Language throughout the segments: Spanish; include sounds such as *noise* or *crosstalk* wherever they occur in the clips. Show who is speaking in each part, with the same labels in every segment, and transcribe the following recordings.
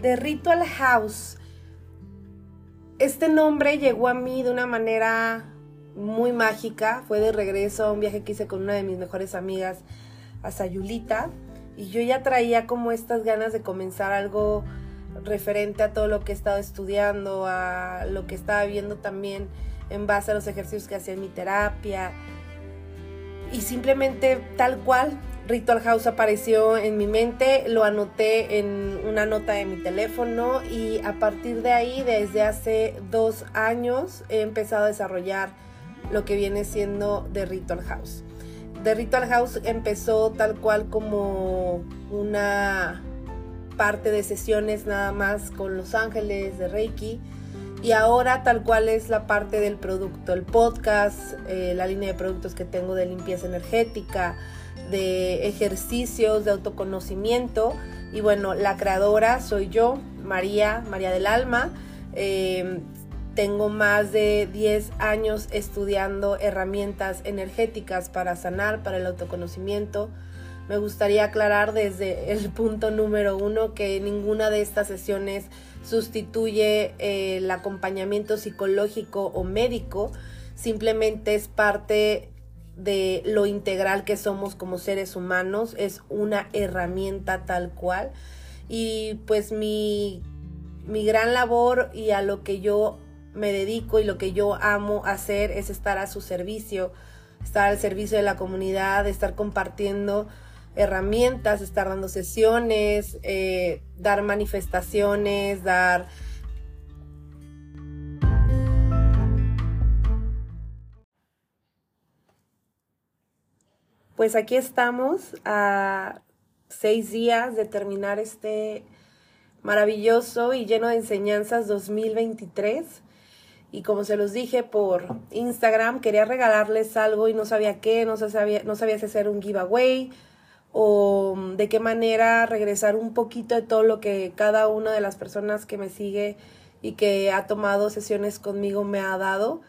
Speaker 1: de Ritual House. Este nombre llegó a mí de una manera muy mágica. Fue de regreso a un viaje que hice con una de mis mejores amigas a Sayulita. Y yo ya traía como estas ganas de comenzar algo referente a todo lo que he estado estudiando, a lo que estaba viendo también en base a los ejercicios que hacía en mi terapia. Y simplemente tal cual, Ritual House apareció en mi mente, lo anoté en una nota de mi teléfono y a partir de ahí, desde hace dos años, he empezado a desarrollar lo que viene siendo The Ritual House. The Ritual House empezó tal cual como una parte de sesiones nada más con Los Ángeles de Reiki y ahora tal cual es la parte del producto, el podcast, eh, la línea de productos que tengo de limpieza energética, de ejercicios, de autoconocimiento. Y bueno, la creadora soy yo, María, María del Alma. Em, tengo más de 10 años estudiando herramientas energéticas para sanar, para el autoconocimiento. Me gustaría aclarar desde el punto número uno que ninguna de estas sesiones sustituye eh, el acompañamiento psicológico o médico, simplemente es parte de lo integral que somos como seres humanos, es una herramienta tal cual. Y pues mi, mi gran labor y a lo que yo me dedico y lo que yo amo hacer es estar a su servicio, estar al servicio de la comunidad, estar compartiendo herramientas, estar dando sesiones, eh, dar manifestaciones, dar Pues aquí estamos a seis días de terminar este maravilloso y lleno de enseñanzas 2023. Y como se los dije por Instagram, quería regalarles algo y no sabía qué, no sabía, no si hacer un giveaway o de qué manera regresar un poquito de todo lo que cada una de las personas que me sigue y que ha tomado sesiones conmigo me ha dado.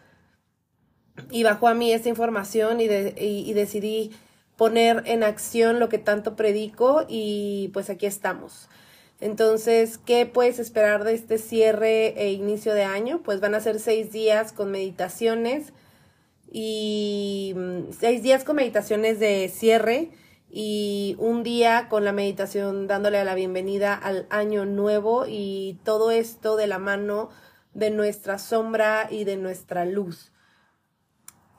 Speaker 1: Y bajó a mí esta información y, y decidí poner en acción lo que tanto predico y pues aquí estamos. Entonces, ¿qué puedes esperar de este cierre e inicio de año? Pues van a ser seis días con meditaciones y mm, seis días con meditaciones de cierre y un día con la meditación dándole la bienvenida al año nuevo y todo esto de la mano de nuestra sombra y de nuestra luz.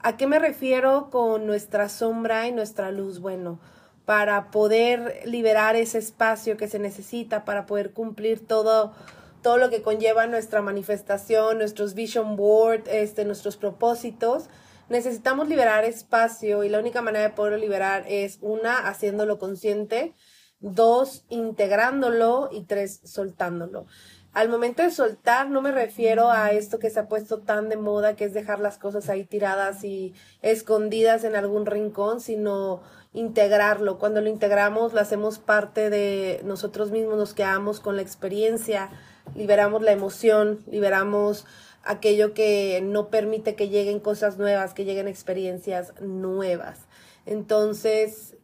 Speaker 1: ¿A qué me refiero con nuestra sombra y nuestra luz? Bueno, para poder liberar ese espacio que se necesita para poder cumplir todo todo lo que conlleva nuestra manifestación, nuestros vision board, este, nuestros propósitos, necesitamos liberar espacio y la única manera de poderlo liberar es una, haciéndolo consciente, dos, integrándolo y tres, soltándolo. Al momento de soltar no me refiero a esto que se ha puesto tan de moda, que es dejar las cosas ahí tiradas y escondidas en algún rincón, sino integrarlo. Cuando lo integramos, lo hacemos parte de nosotros mismos, nos quedamos con la experiencia, liberamos la emoción, liberamos aquello que no permite que lleguen cosas nuevas, que lleguen experiencias nuevas. Entonces,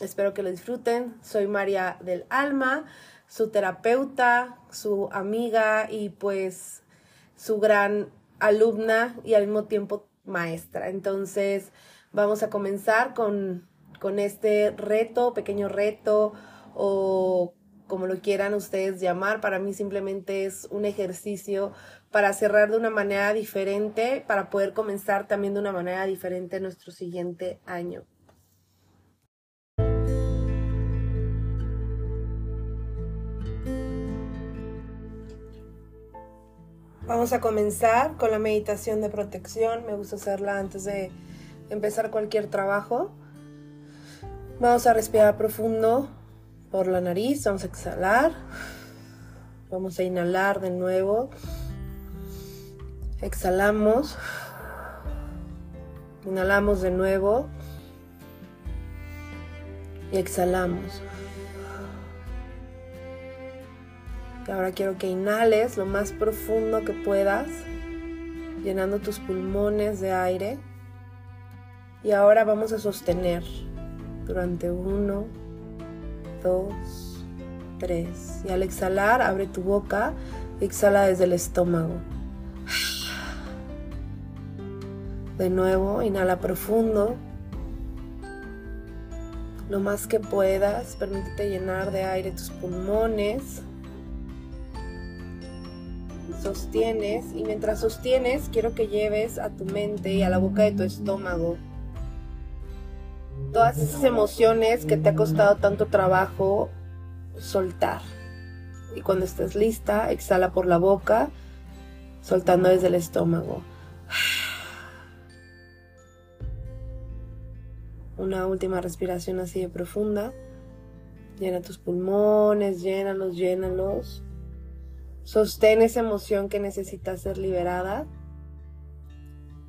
Speaker 1: espero que lo disfruten. Soy María del Alma su terapeuta, su amiga y pues su gran alumna y al mismo tiempo maestra. Entonces vamos a comenzar con, con este reto, pequeño reto o como lo quieran ustedes llamar, para mí simplemente es un ejercicio para cerrar de una manera diferente, para poder comenzar también de una manera diferente nuestro siguiente año. Vamos a comenzar con la meditación de protección. Me gusta hacerla antes de empezar cualquier trabajo. Vamos a respirar profundo por la nariz. Vamos a exhalar. Vamos a inhalar de nuevo. Exhalamos. Inhalamos de nuevo. Y exhalamos. Ahora quiero que inhales lo más profundo que puedas, llenando tus pulmones de aire. Y ahora vamos a sostener durante uno, dos, 3. Y al exhalar, abre tu boca, exhala desde el estómago. De nuevo, inhala profundo. Lo más que puedas, permítete llenar de aire tus pulmones. Sostienes y mientras sostienes quiero que lleves a tu mente y a la boca de tu estómago todas esas emociones que te ha costado tanto trabajo soltar. Y cuando estés lista, exhala por la boca, soltando desde el estómago. Una última respiración así de profunda. Llena tus pulmones, llénalos, llénalos. Sostén esa emoción que necesita ser liberada.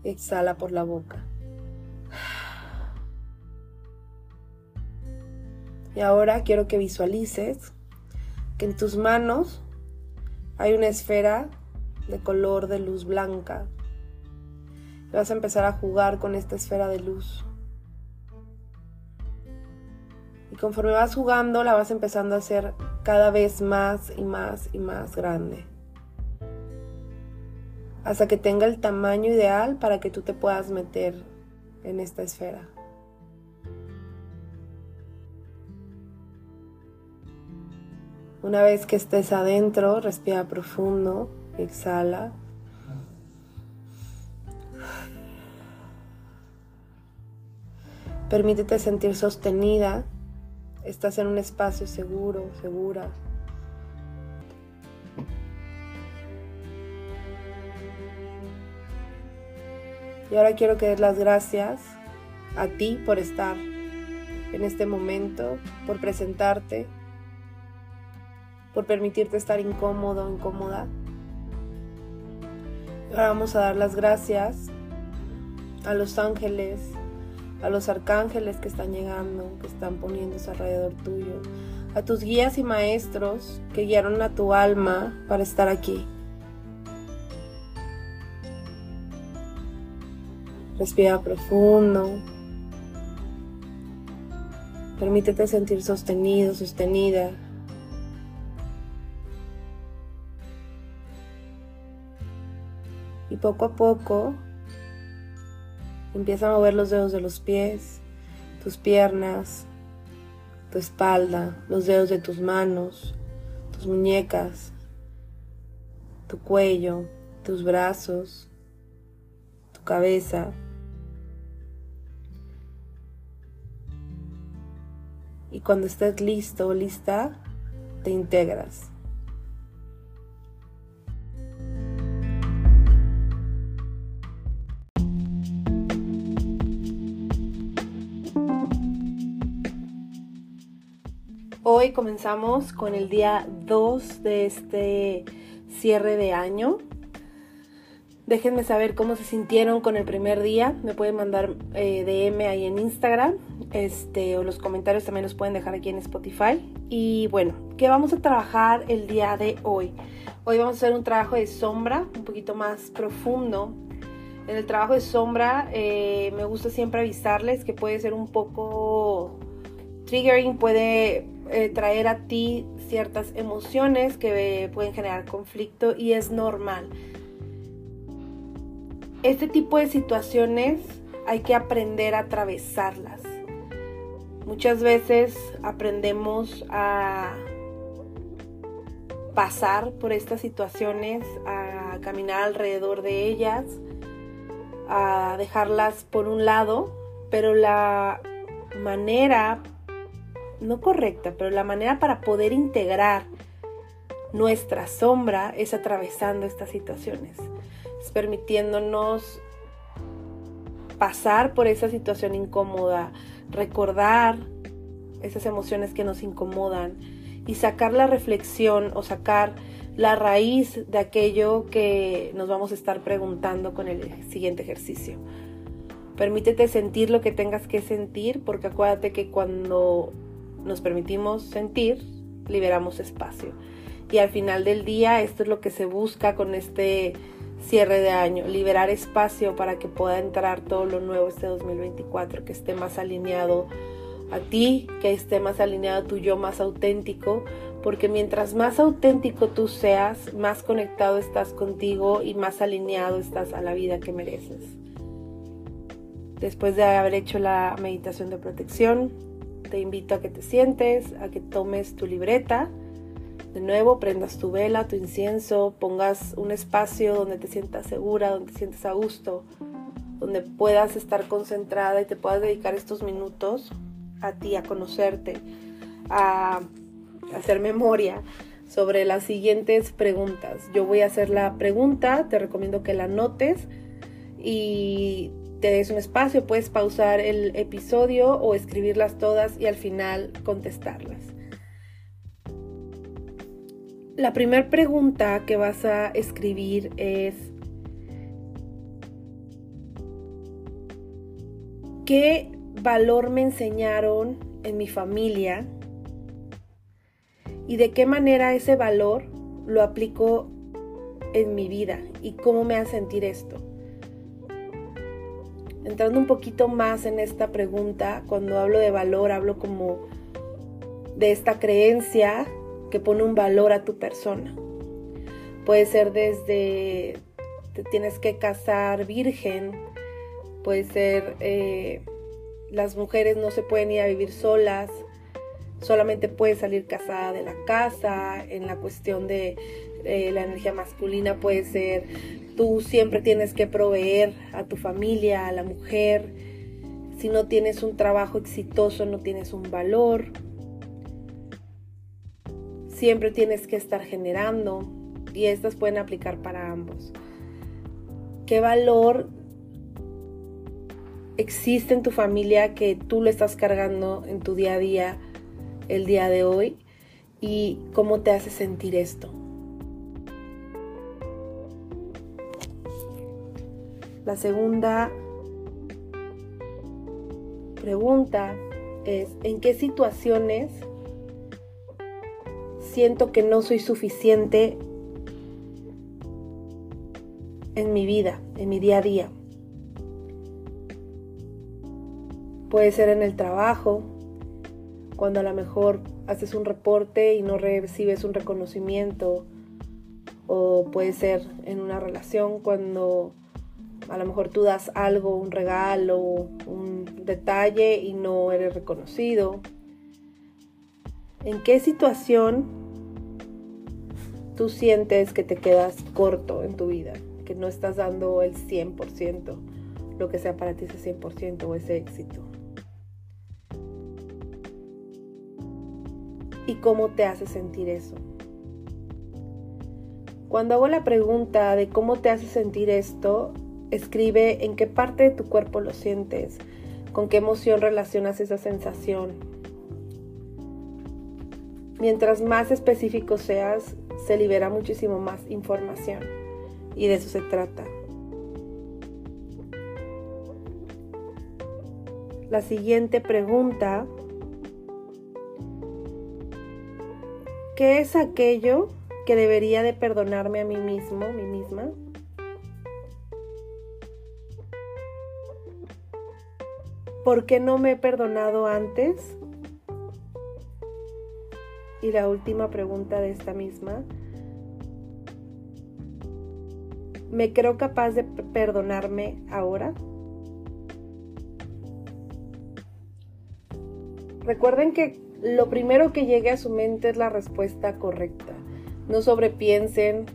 Speaker 1: Exhala por la boca. Y ahora quiero que visualices que en tus manos hay una esfera de color de luz blanca. Y vas a empezar a jugar con esta esfera de luz. Y conforme vas jugando, la vas empezando a hacer cada vez más y más y más grande. Hasta que tenga el tamaño ideal para que tú te puedas meter en esta esfera. Una vez que estés adentro, respira profundo, exhala. Permítete sentir sostenida. Estás en un espacio seguro, segura. Y ahora quiero que des las gracias a ti por estar en este momento, por presentarte, por permitirte estar incómodo, incómoda. Ahora vamos a dar las gracias a los ángeles, a los arcángeles que están llegando, que están poniéndose alrededor tuyo, a tus guías y maestros que guiaron a tu alma para estar aquí. Respira profundo. Permítete sentir sostenido, sostenida. Y poco a poco empieza a mover los dedos de los pies, tus piernas, tu espalda, los dedos de tus manos, tus muñecas, tu cuello, tus brazos, tu cabeza. Y cuando estés listo o lista, te integras. Hoy comenzamos con el día 2 de este cierre de año. Déjenme saber cómo se sintieron con el primer día. Me pueden mandar eh, DM ahí en Instagram. Este, o los comentarios también los pueden dejar aquí en Spotify. Y bueno, ¿qué vamos a trabajar el día de hoy? Hoy vamos a hacer un trabajo de sombra, un poquito más profundo. En el trabajo de sombra eh, me gusta siempre avisarles que puede ser un poco triggering, puede eh, traer a ti ciertas emociones que pueden generar conflicto y es normal. Este tipo de situaciones hay que aprender a atravesarlas. Muchas veces aprendemos a pasar por estas situaciones, a caminar alrededor de ellas, a dejarlas por un lado, pero la manera no correcta, pero la manera para poder integrar nuestra sombra es atravesando estas situaciones, es permitiéndonos pasar por esa situación incómoda, recordar esas emociones que nos incomodan y sacar la reflexión o sacar la raíz de aquello que nos vamos a estar preguntando con el siguiente ejercicio. Permítete sentir lo que tengas que sentir porque acuérdate que cuando nos permitimos sentir, liberamos espacio. Y al final del día, esto es lo que se busca con este cierre de año, liberar espacio para que pueda entrar todo lo nuevo este 2024, que esté más alineado a ti que esté más alineado a tu yo más auténtico, porque mientras más auténtico tú seas, más conectado estás contigo y más alineado estás a la vida que mereces. Después de haber hecho la meditación de protección, te invito a que te sientes, a que tomes tu libreta, de nuevo prendas tu vela, tu incienso, pongas un espacio donde te sientas segura, donde te sientas a gusto, donde puedas estar concentrada y te puedas dedicar estos minutos a ti, a conocerte, a hacer memoria sobre las siguientes preguntas. Yo voy a hacer la pregunta, te recomiendo que la notes y te des un espacio, puedes pausar el episodio o escribirlas todas y al final contestarlas. La primera pregunta que vas a escribir es, ¿qué valor me enseñaron en mi familia? ¿Y de qué manera ese valor lo aplico en mi vida? ¿Y cómo me hace sentir esto? Entrando un poquito más en esta pregunta, cuando hablo de valor, hablo como de esta creencia que pone un valor a tu persona. Puede ser desde te tienes que casar virgen, puede ser eh, las mujeres no se pueden ir a vivir solas, solamente puedes salir casada de la casa, en la cuestión de eh, la energía masculina puede ser tú siempre tienes que proveer a tu familia, a la mujer. Si no tienes un trabajo exitoso, no tienes un valor. Siempre tienes que estar generando y estas pueden aplicar para ambos. ¿Qué valor existe en tu familia que tú lo estás cargando en tu día a día el día de hoy? ¿Y cómo te hace sentir esto? La segunda pregunta es, ¿en qué situaciones siento que no soy suficiente en mi vida, en mi día a día? Puede ser en el trabajo, cuando a lo mejor haces un reporte y no recibes un reconocimiento, o puede ser en una relación cuando a lo mejor tú das algo, un regalo, un detalle y no eres reconocido. ¿En qué situación tú sientes que te quedas corto en tu vida? Que no estás dando el 100%, lo que sea para ti ese 100% o ese éxito. ¿Y cómo te hace sentir eso? Cuando hago la pregunta de cómo te hace sentir esto, Escribe en qué parte de tu cuerpo lo sientes, con qué emoción relacionas esa sensación. Mientras más específico seas, se libera muchísimo más información y de eso se trata. La siguiente pregunta, ¿qué es aquello que debería de perdonarme a mí mismo, mí misma? ¿Por qué no me he perdonado antes? Y la última pregunta de esta misma. ¿Me creo capaz de perdonarme ahora? Recuerden que lo primero que llegue a su mente es la respuesta correcta. No sobrepiensen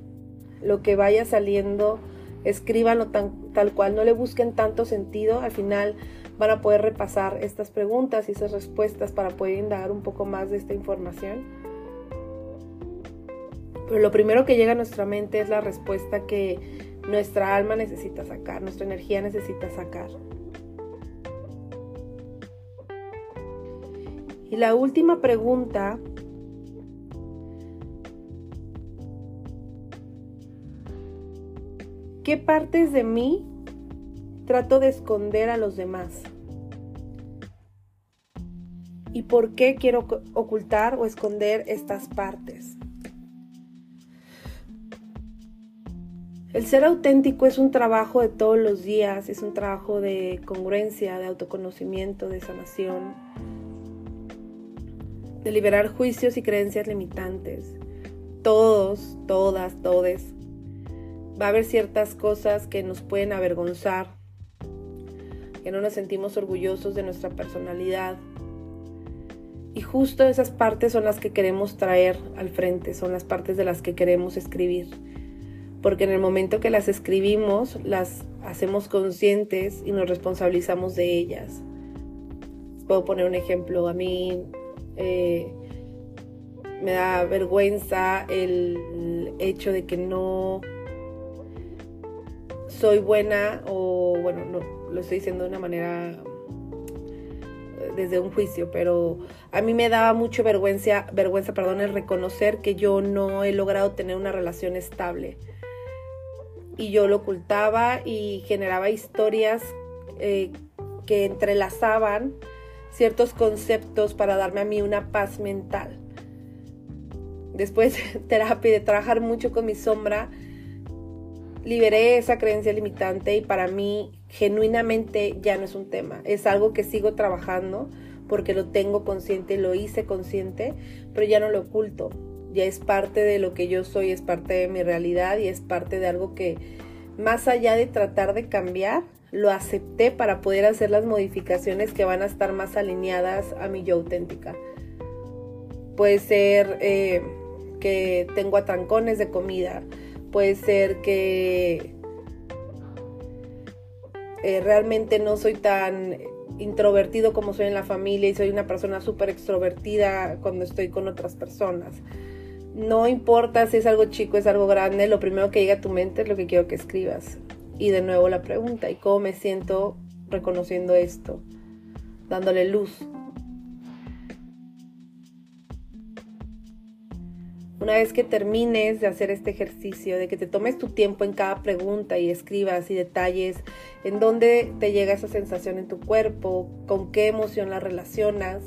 Speaker 1: lo que vaya saliendo, escríbanlo tal cual, no le busquen tanto sentido. Al final van a poder repasar estas preguntas y esas respuestas para poder indagar un poco más de esta información. Pero lo primero que llega a nuestra mente es la respuesta que nuestra alma necesita sacar, nuestra energía necesita sacar. Y la última pregunta ¿Qué partes de mí trato de esconder a los demás. ¿Y por qué quiero ocultar o esconder estas partes? El ser auténtico es un trabajo de todos los días, es un trabajo de congruencia, de autoconocimiento, de sanación. de liberar juicios y creencias limitantes. Todos, todas, todes. Va a haber ciertas cosas que nos pueden avergonzar, que no nos sentimos orgullosos de nuestra personalidad. Y justo esas partes son las que queremos traer al frente, son las partes de las que queremos escribir. Porque en el momento que las escribimos, las hacemos conscientes y nos responsabilizamos de ellas. Puedo poner un ejemplo. A mí eh, me da vergüenza el hecho de que no soy buena o bueno, no, lo estoy diciendo de una manera desde un juicio, pero a mí me daba mucho vergüenza, vergüenza, perdón, el reconocer que yo no he logrado tener una relación estable. Y yo lo ocultaba y generaba historias eh, que entrelazaban ciertos conceptos para darme a mí una paz mental. Después de *laughs* terapia de trabajar mucho con mi sombra, liberé esa creencia limitante y para mí genuinamente ya no es un tema. Es algo que sigo trabajando porque lo tengo consciente, lo hice consciente, pero ya no lo oculto. Ya es parte de lo que yo soy, es parte de mi realidad y es parte de algo que más allá de tratar de cambiar, lo acepté para poder hacer las modificaciones que van a estar más alineadas a mi yo auténtica. Puede ser eh, que tengo atrancones de comida, puede ser que eh, realmente no soy tan introvertido como soy en la familia y soy una persona súper extrovertida cuando estoy con otras personas. No importa si es algo chico, es algo grande, lo primero que llega a tu mente es lo que quiero que escribas. Y de nuevo la pregunta, ¿y cómo me siento reconociendo esto? Dándole luz. Una vez que termines de hacer este ejercicio, de que te tomes tu tiempo en cada pregunta y escribas y detalles en dónde te llega esa sensación en tu cuerpo, con qué emoción la relacionas,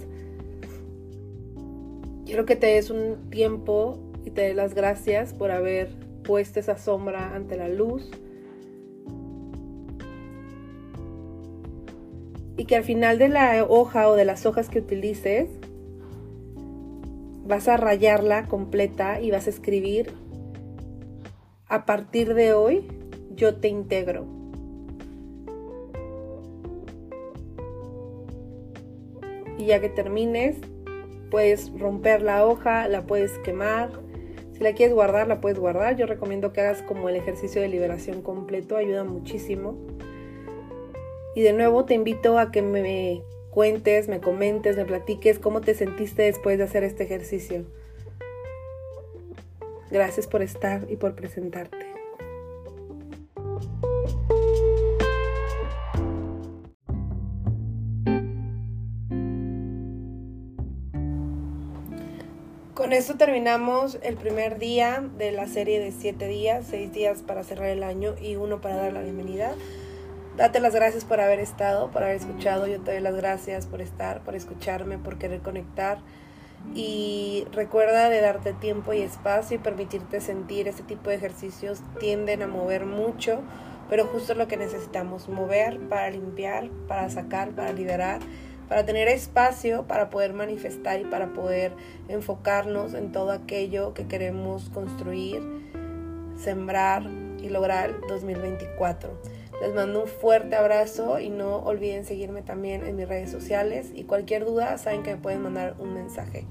Speaker 1: quiero que te des un tiempo y te des las gracias por haber puesto esa sombra ante la luz. Y que al final de la hoja o de las hojas que utilices vas a rayarla completa y vas a escribir a partir de hoy yo te integro. Y ya que termines, puedes romper la hoja, la puedes quemar. Si la quieres guardar, la puedes guardar. Yo recomiendo que hagas como el ejercicio de liberación completo, ayuda muchísimo. Y de nuevo te invito a que me cuentes, me comentes, me platiques cómo te sentiste después de hacer este ejercicio. Gracias por estar y por presentarte. Con esto terminamos el primer día de la serie de siete días, seis días para cerrar el año y uno para dar la bienvenida date las gracias por haber estado, por haber escuchado. Yo te doy las gracias por estar, por escucharme, por querer conectar. Y recuerda de darte tiempo y espacio y permitirte sentir. Este tipo de ejercicios tienden a mover mucho, pero justo es lo que necesitamos, mover para limpiar, para sacar, para liberar, para tener espacio para poder manifestar y para poder enfocarnos en todo aquello que queremos construir, sembrar y lograr 2024. Les mando un fuerte abrazo y no olviden seguirme también en mis redes sociales y cualquier duda saben que me pueden mandar un mensaje.